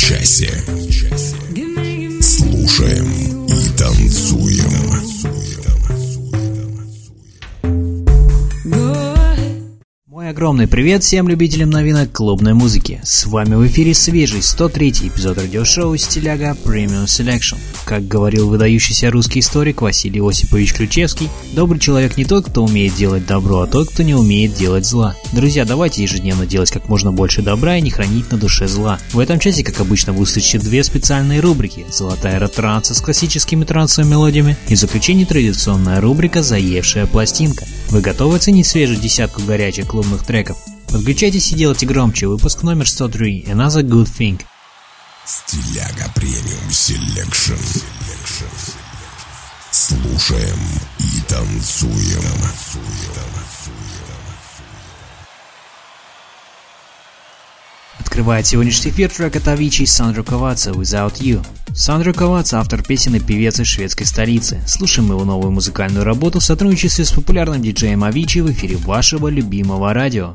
часе. Огромный привет всем любителям новинок клубной музыки. С вами в эфире свежий 103 эпизод радиошоу «Стиляга Premium Selection». Как говорил выдающийся русский историк Василий Осипович Ключевский, добрый человек не тот, кто умеет делать добро, а тот, кто не умеет делать зла. Друзья, давайте ежедневно делать как можно больше добра и не хранить на душе зла. В этом часе, как обычно, вы услышите две специальные рубрики. Золотая эра транса с классическими трансовыми мелодиями и в заключение традиционная рубрика «Заевшая пластинка». Вы готовы оценить свежую десятку горячих клубных треков? Подключайтесь и делайте громче. Выпуск номер 103. Another Good Thing. Стиляга Premium Selection. Слушаем и танцуем. Открывает сегодняшний эфир трек от Avicii Sandro Cavazza «Without You». Sandro Cavazza – автор песен и певец из шведской столицы. Слушаем его новую музыкальную работу в сотрудничестве с популярным диджеем Avicii в эфире вашего любимого радио.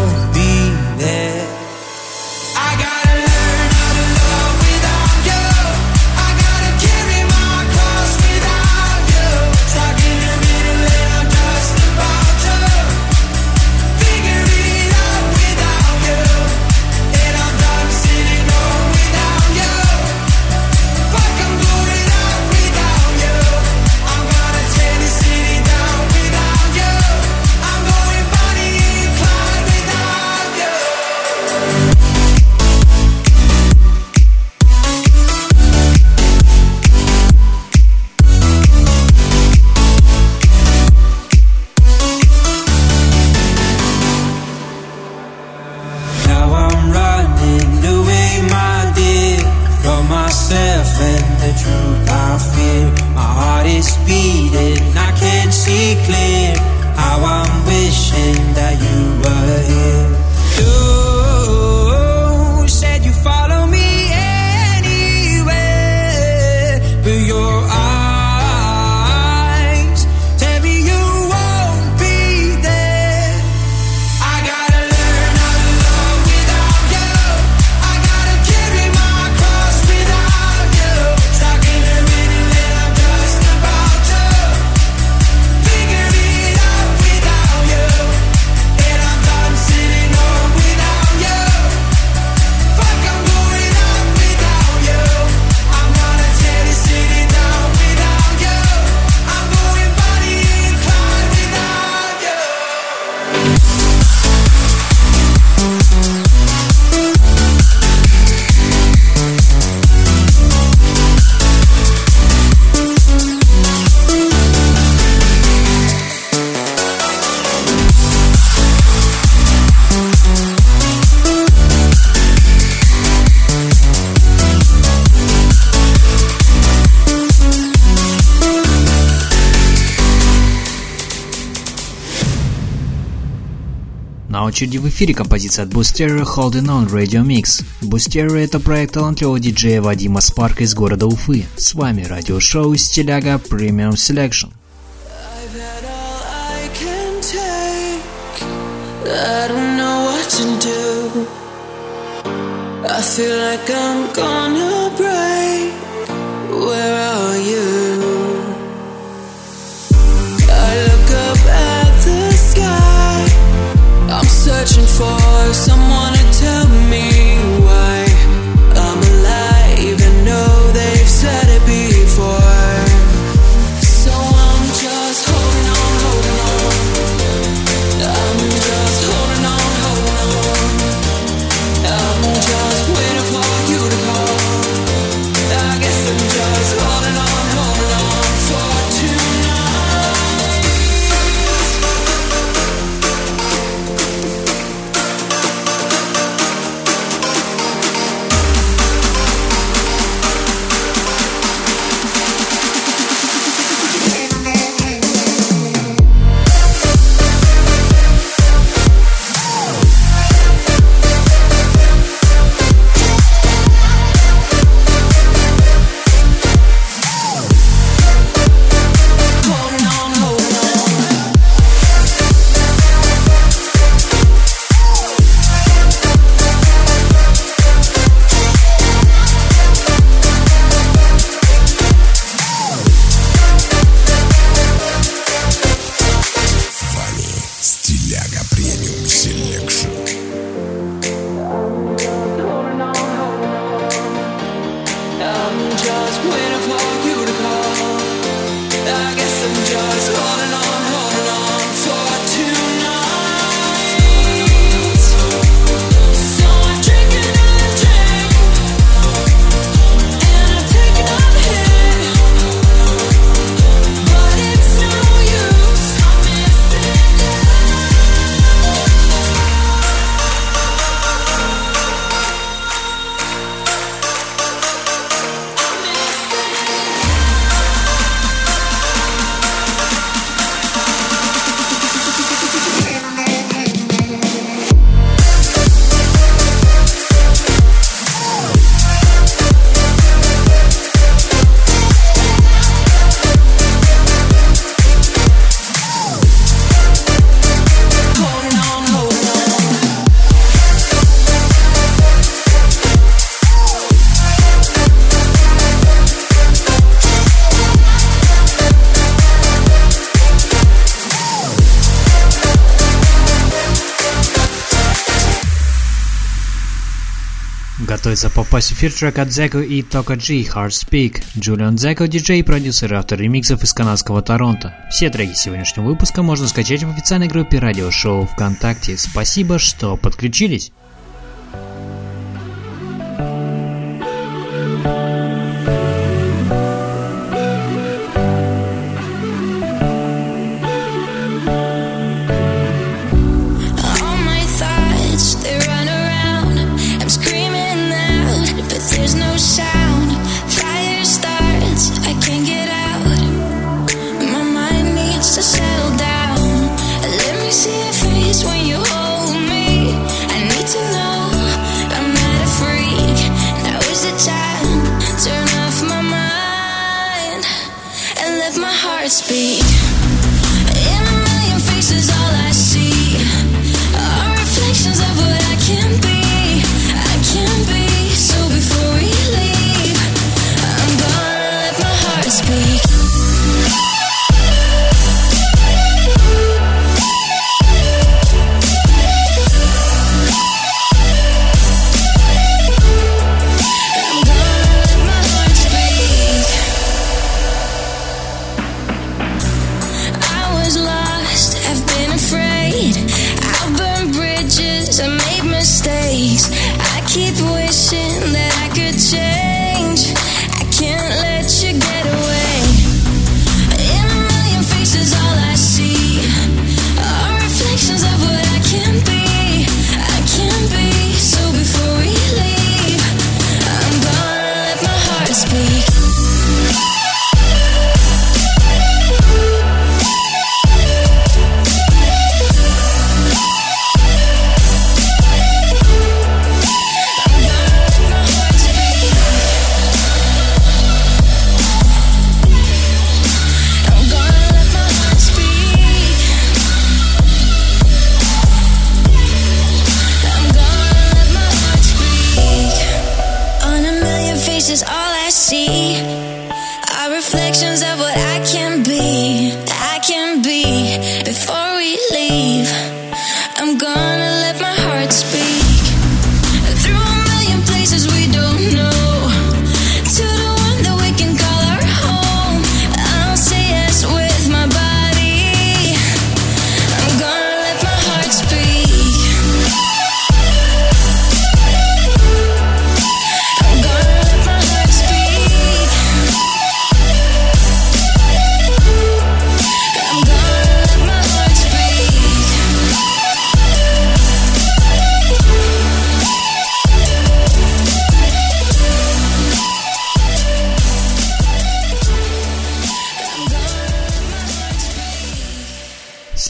На очереди в эфире композиция от Boosterio Holding On Radio Mix. Boosterio это проект талантливого диджея Вадима Спарка из города Уфы. С вами радиошоу Стиляга Premium Selection. Gonna break the I'm searching for someone to tell me готовится попасть в эфир трек от Zeko и Тока G Hard Speak. Джулиан Зеко, диджей, продюсер и автор ремиксов из канадского Торонто. Все треки сегодняшнего выпуска можно скачать в официальной группе радиошоу ВКонтакте. Спасибо, что подключились. keep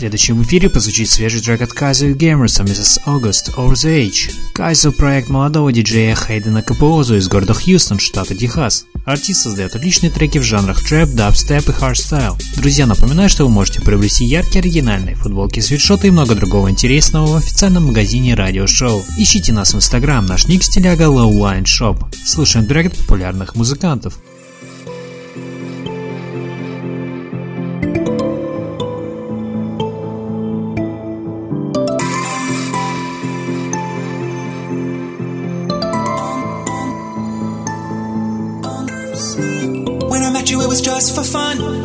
следующем эфире прозвучит свежий трек от Kayzo, Gammer, с August, Over the Edge. Kayzo – проект молодого диджея Хейдена Капуозу из города Хьюстон, штата Техас. Артист создает отличные треки в жанрах трэп, дабстеп и хардстайл. Друзья, напоминаю, что вы можете приобрести яркие оригинальные футболки, свитшоты и много другого интересного в официальном магазине Радио Шоу. Ищите нас в Инстаграм, наш ник стиляга Online Shop. Слушаем трек от популярных музыкантов. Just for fun.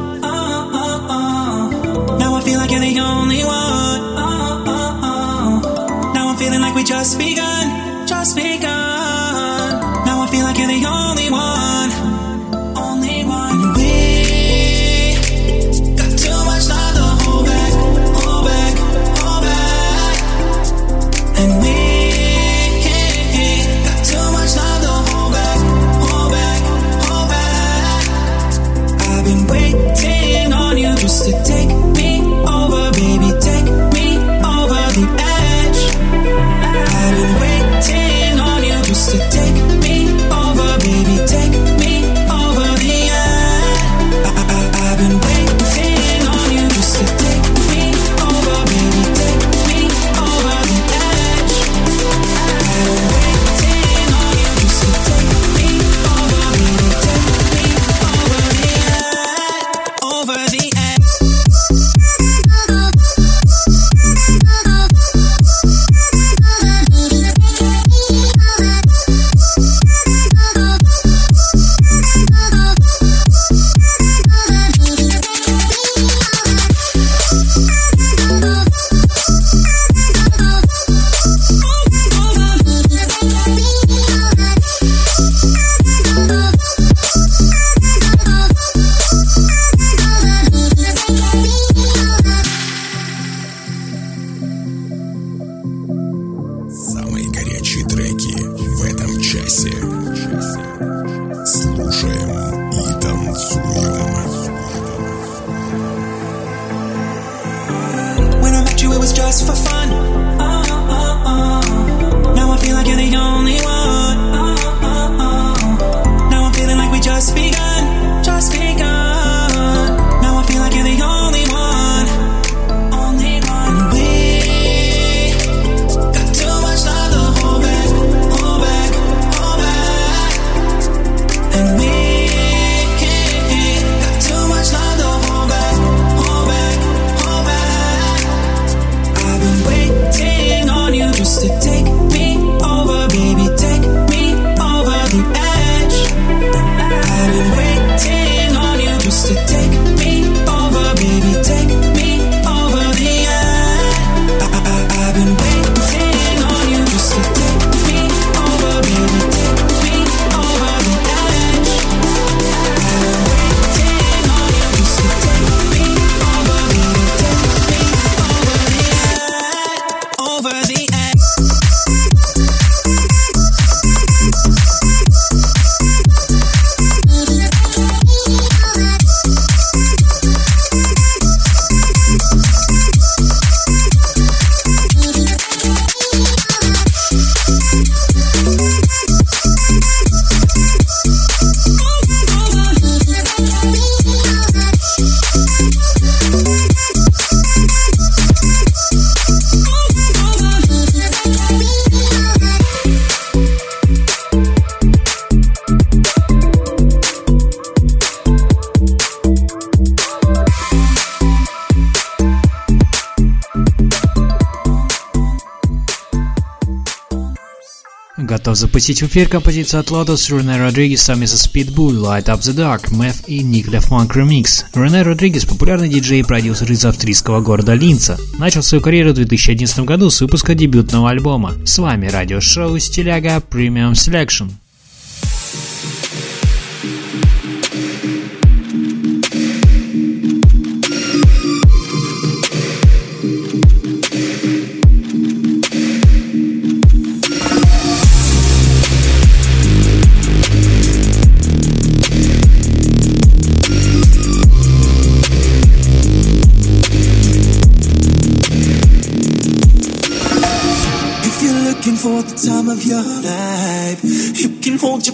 Кстати, теперь композиция от Lotus Рене Родригеса Mrs. Pitbull Light Up the Dark, Meth и Nick the Funk Remix. Рене Родригес – популярный диджей и продюсер из австрийского города Линца. Начал свою карьеру в 2011 году с выпуска дебютного альбома. С вами радиошоу «Стиляга Premium Selection».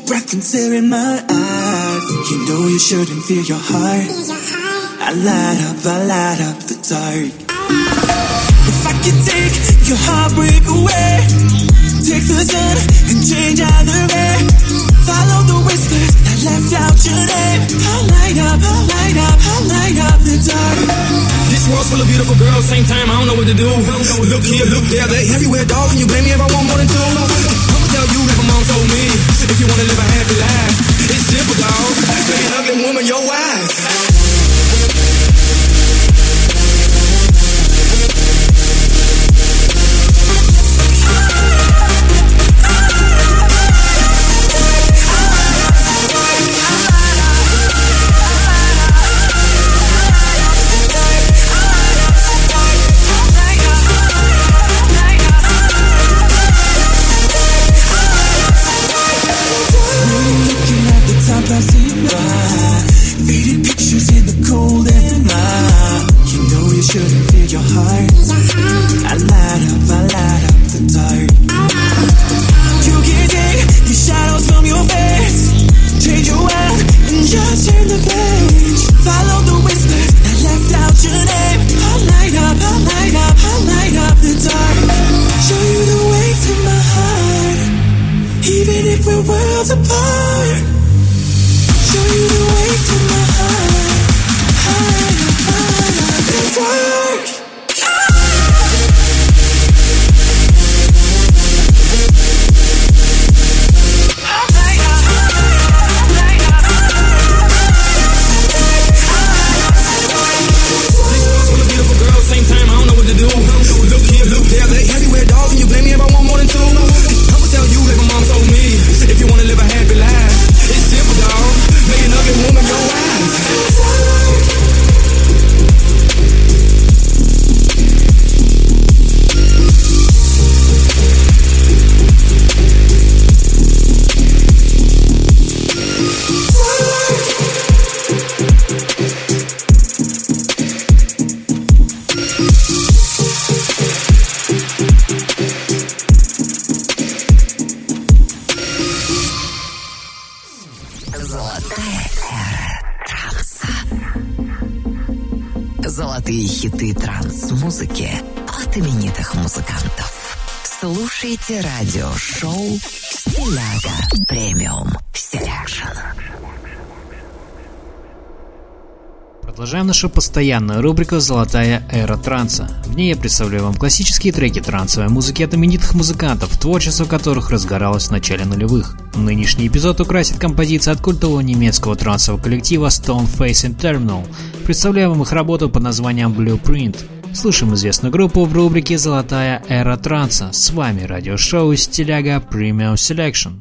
Breath and stare in my eyes. You know you shouldn't fear your heart. I light up, I light up the dark. If I could take your heartbreak away, take the sun and change either way. Follow the whispers that left out your name. I'll light up, I'll light up, I'll light up the dark. This world's full of beautiful girls, same time I don't know what to do. Look here, look there, they everywhere, dog. Can you blame me if I want more than two? I'ma tell you like my mom told me. If you wanna live a happy life, it's simple, dog. Make an ugly woman your wife. Золотые хиты транс-музыки от именитых музыкантов. Слушайте радиошоу «Стиляга Premium Selection». Продолжаем нашу постоянную рубрику «Золотая эра транса». В ней я представляю вам классические треки трансовой музыки от именитых музыкантов, творчество которых разгоралось в начале нулевых. Нынешний эпизод украсит композиция от культового немецкого трансового коллектива Stoneface Terminal. Представляю вам их работу под названием Blueprint. Слушаем известную группу в рубрике «Золотая эра транса». С вами радиошоу «Стиляга Premium Selection».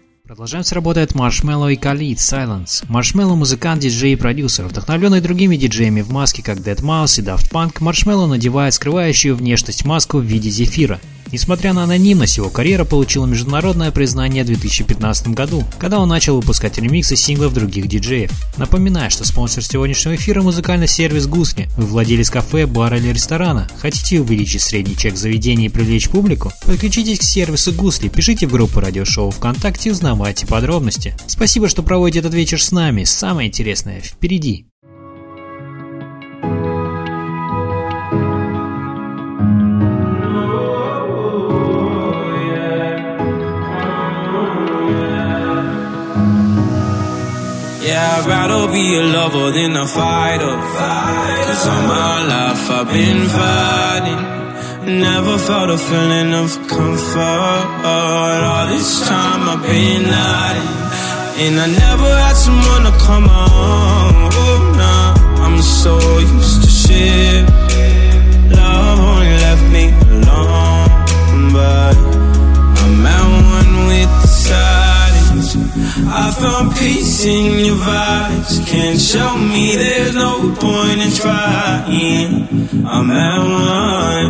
Продолжаем с работой от Marshmello и Khalid Silence. Marshmello – музыкант, диджей и продюсер. Вдохновленный другими диджеями в маске, как Dead Mouse и Daft Punk, Marshmello надевает скрывающую внешность маску в виде зефира. Несмотря на анонимность, его карьера получила международное признание в 2015 году, когда он начал выпускать ремиксы синглов других диджеев. Напоминаю, что спонсор сегодняшнего эфира – музыкальный сервис «Гусли». Вы владелец кафе, бара или ресторана. Хотите увеличить средний чек заведения и привлечь публику? Подключитесь к сервису «Гусли», пишите в группу радиошоу ВКонтакте и узнавайте подробности. Спасибо, что проводите этот вечер с нами. Самое интересное впереди. Be a lover than a fighter. Cause all my life I've been fighting. Never felt a feeling of comfort. All this time I've been hiding. And I never had someone to come on. Oh, nah, I'm so used to shit. Love only left me I found peace in your vibes. Can't show me there's no point in trying. I'm at one,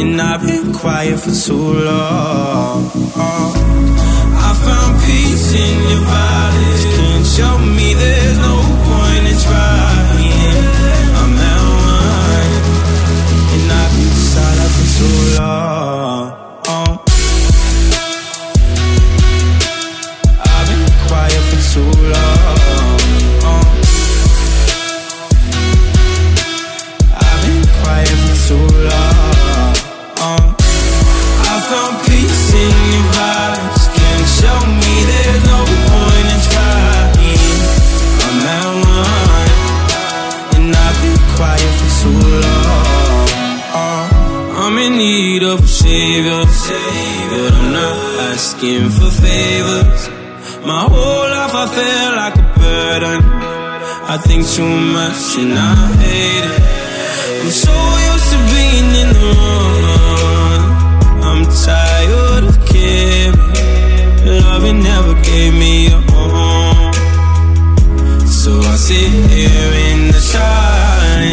and I've been quiet for too long. I found peace in your vibes. Can't show me there's no need a savior, but I'm not asking for favors. My whole life I feel like a burden. I think too much and I hate it. I'm so used to being in the wrong. I'm tired of caring. Loving never gave me a home. So I sit here in the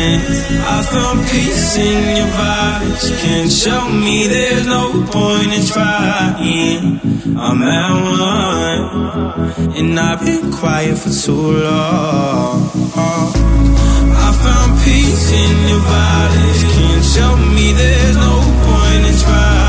silence. I found peace in your vibes. Can't show me there's no point in trying. I'm at one, and I've been quiet for too long. I found peace in your vibes. Can't show me there's no point in trying.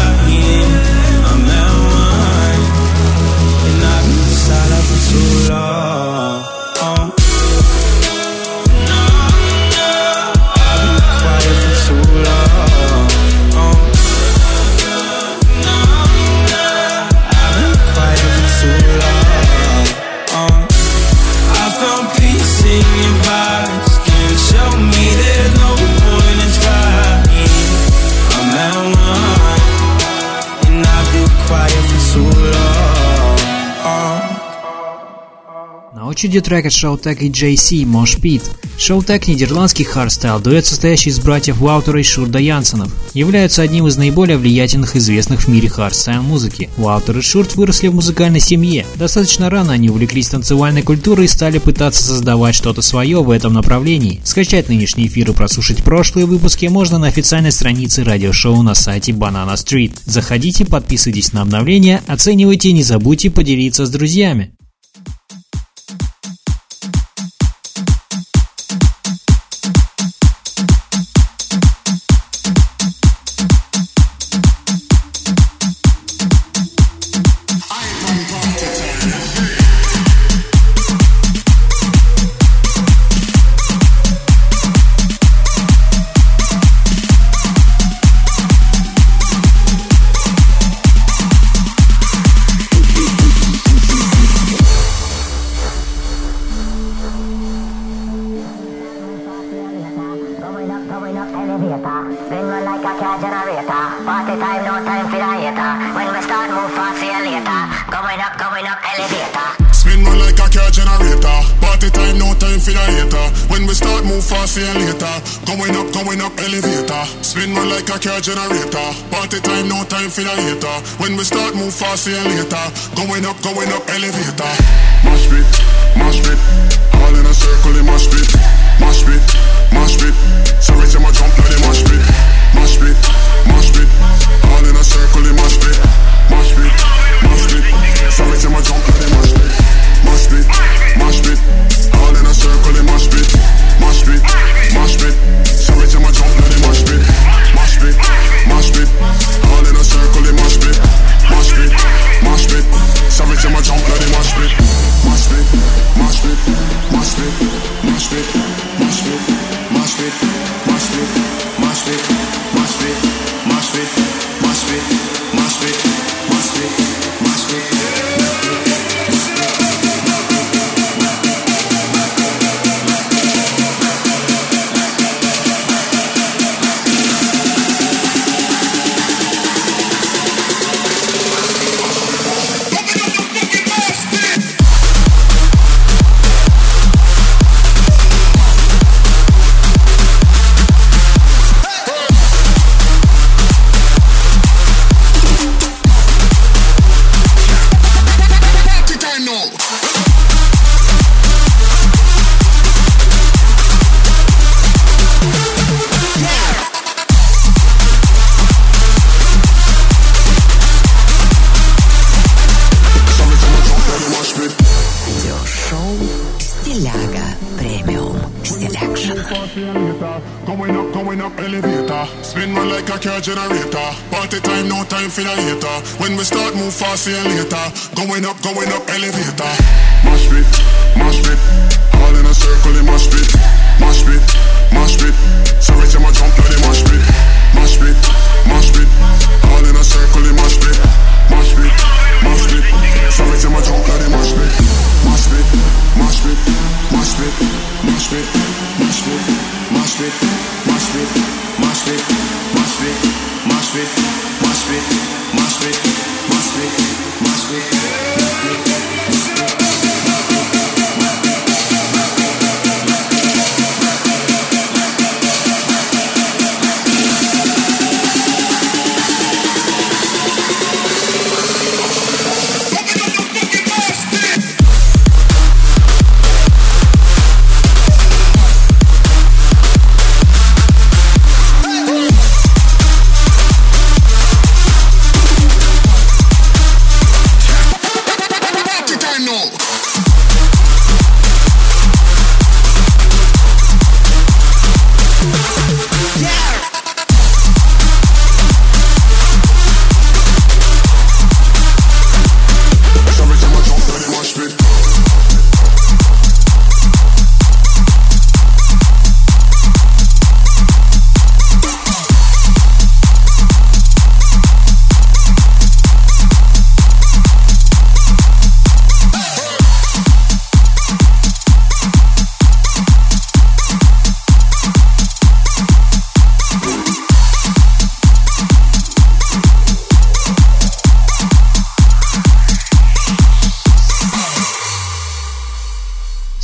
Очереди трек от Showtek и JC Mosh Pit. Showtek – нидерландский хардстайл, дуэт, состоящий из братьев Ваутера и Шурда Янсенов, являются одним из наиболее влиятельных известных в мире хардстайл музыки. Ваутер и Шурд выросли в музыкальной семье. Достаточно рано они увлеклись танцевальной культурой и стали пытаться создавать что-то свое в этом направлении. Скачать нынешний эфир и прослушать прошлые выпуски можно на официальной странице радиошоу на сайте Banana Street. Заходите, подписывайтесь на обновления, оценивайте и не забудьте поделиться с друзьями.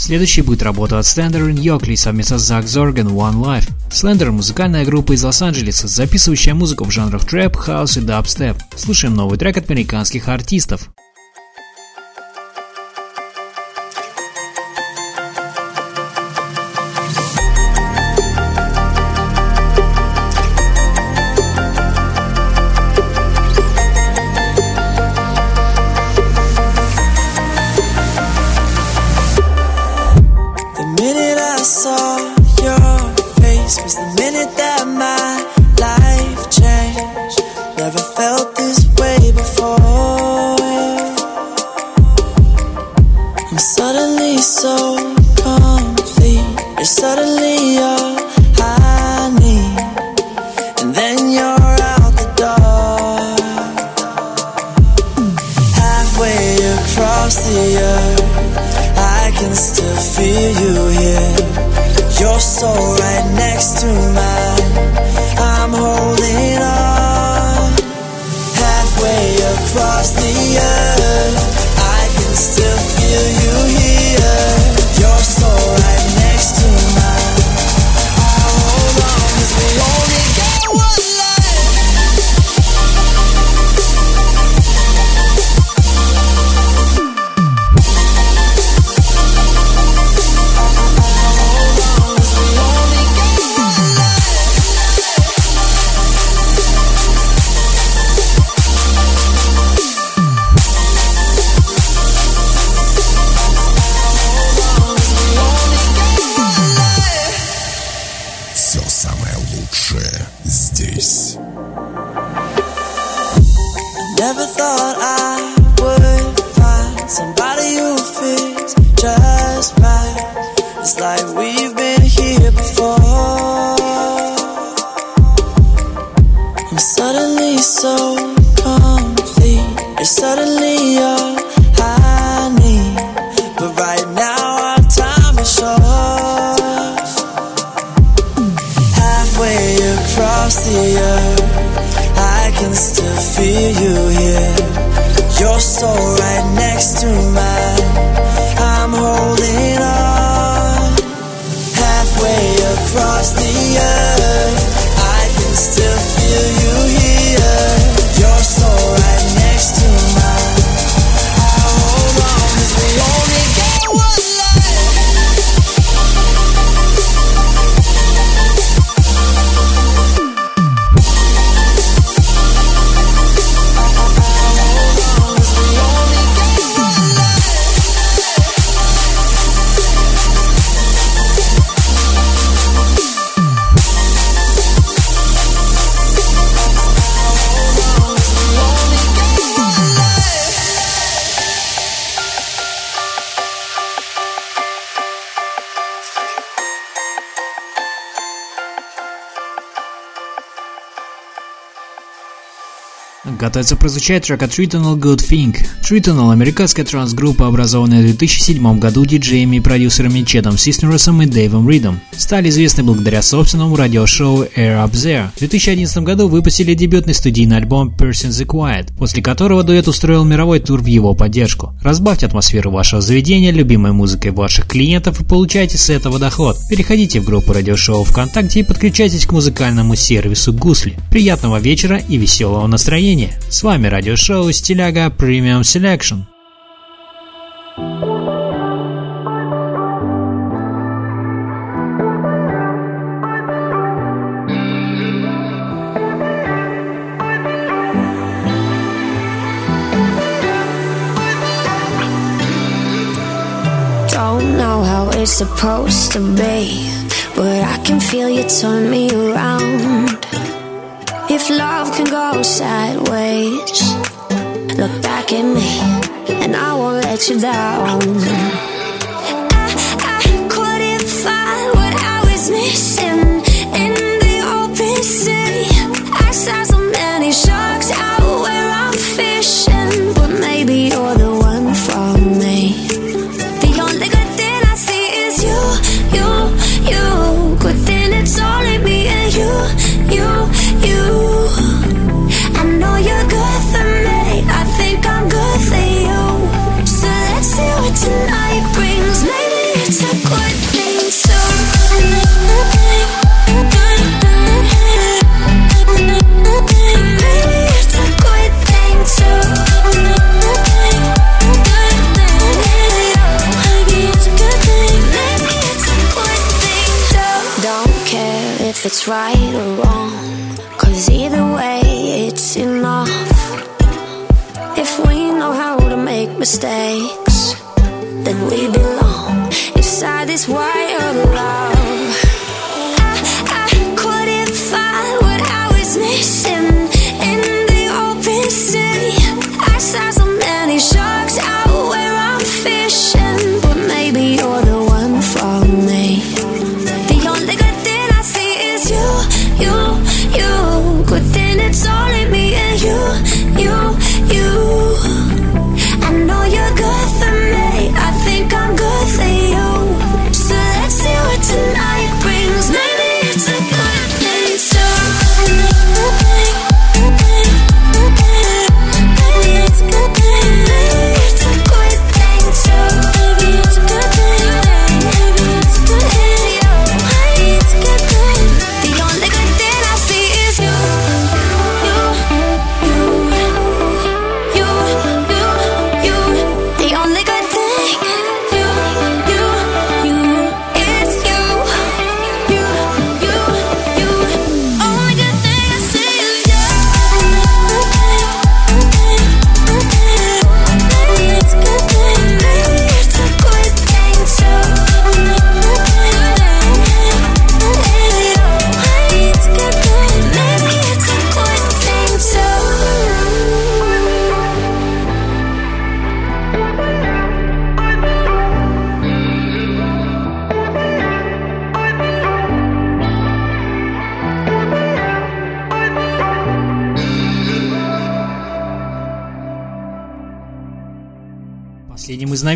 Следующей будет работа от Slander и Yookie совместно с Zack Zorgen One Life. Slander – музыкальная группа из Лос-Анджелеса, записывающая музыку в жанрах трэп, хаус и дабстеп. Слушаем новый трек от американских артистов. Готовится прозвучать трек от Tritonal Good Thing. Tritonal – американская транс-группа, образованная в 2007 году диджеями и продюсерами Четом Систерсом и Дэйвом Ридом. Стали известны благодаря собственному радиошоу Air Up There. В 2011 году выпустили дебютный студийный альбом Person the Quiet, после которого дуэт устроил мировой тур в его поддержку. Разбавьте атмосферу вашего заведения любимой музыкой ваших клиентов и получайте с этого доход. Переходите в группу радиошоу ВКонтакте и подключайтесь к музыкальному сервису Гусли. Приятного вечера и веселого настроения! С вами радиошоу Стиляга Premium Selection. Don't know how it's supposed to be, but I can feel you turn me around. If love can go sideways, look back at me, and I won't let you down. I, I couldn't find what I was missing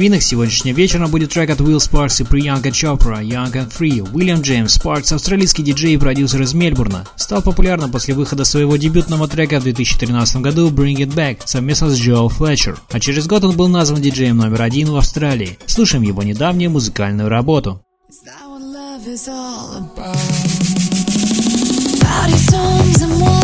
новинок сегодняшнего вечера будет трек от Will Sparks и Priyanka Chopra «Young and Free». Уильям Джеймс Спаркс, австралийский диджей и продюсер из Мельбурна, стал популярным после выхода своего дебютного трека в 2013 году «Bring It Back» совместно с Джо Флетчер, а через год он был назван диджеем номер один в Австралии. Слушаем его недавнюю музыкальную работу. Cloudy storms and waterfalls.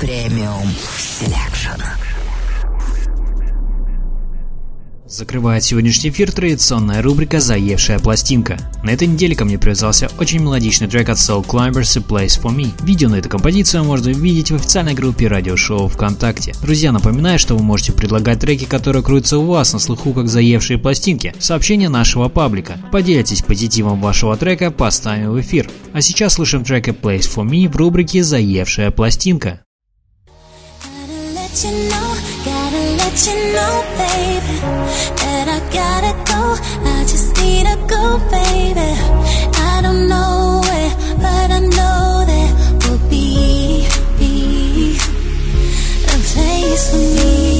Premium Selection. Закрывает сегодняшний эфир традиционная рубрика «Заевшая пластинка». На этой неделе ко мне привязался очень мелодичный трек от Soul Climbers и Place For Me. Видео на эту композицию можно увидеть в официальной группе радиошоу ВКонтакте. Друзья, напоминаю, что вы можете предлагать треки, которые крутятся у вас на слуху как заевшие пластинки, сообщение нашего паблика. Поделитесь позитивом вашего трека, поставим в эфир. А сейчас слушаем трек Place For Me в рубрике «Заевшая пластинка». Let you know, gotta let you know, baby, that I gotta go. I just need to go, baby. I don't know where, but I know there will be, be a place for me.